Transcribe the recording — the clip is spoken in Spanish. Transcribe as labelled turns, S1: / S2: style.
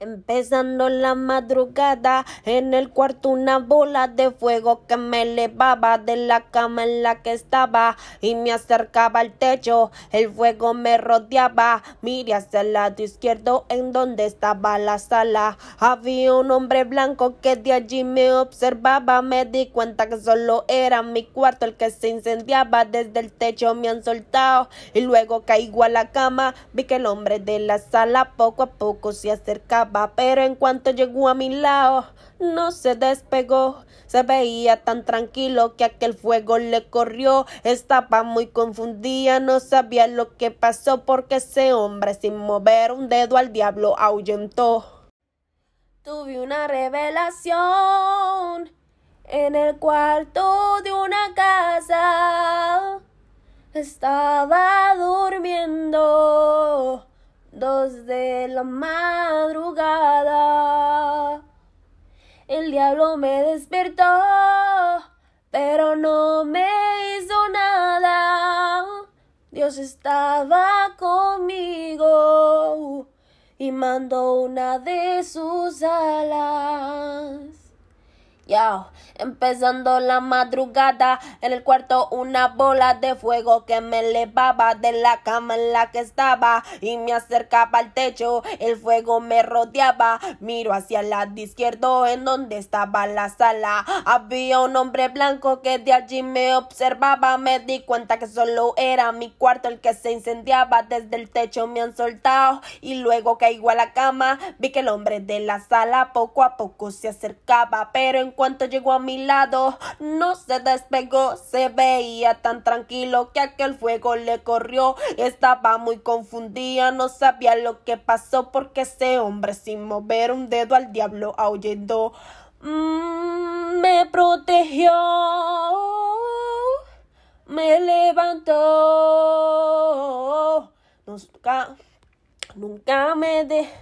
S1: Empezando la madrugada, en el cuarto una bola de fuego que me elevaba de la cama en la que estaba y me acercaba al techo. El fuego me rodeaba, miré hacia el lado izquierdo en donde estaba la sala. Había un hombre blanco que de allí me observaba. Me di cuenta que solo era mi cuarto el que se incendiaba. Desde el techo me han soltado y luego caigo a la cama. Vi que el hombre de la sala poco a poco se acercaba pero en cuanto llegó a mi lado, no se despegó. Se veía tan tranquilo que aquel fuego le corrió. Estaba muy confundida, no sabía lo que pasó porque ese hombre sin mover un dedo al diablo ahuyentó. Tuve una revelación en el cuarto de una casa. Estaba durmiendo de la madrugada. El diablo me despertó, pero no me hizo nada. Dios estaba conmigo y mandó una de sus alas. Ya, empezando la madrugada, en el cuarto una bola de fuego que me elevaba de la cama en la que estaba y me acercaba al techo. El fuego me rodeaba, miro hacia el lado izquierdo en donde estaba la sala. Había un hombre blanco que de allí me observaba. Me di cuenta que solo era mi cuarto el que se incendiaba. Desde el techo me han soltado y luego caigo a la cama. Vi que el hombre de la sala poco a poco se acercaba, pero en cuanto llegó a mi lado, no se despegó, se veía tan tranquilo que aquel fuego le corrió. Estaba muy confundida, no sabía lo que pasó porque ese hombre sin mover un dedo al diablo ahuyendo mm, me protegió, me levantó, nunca, nunca me dejó.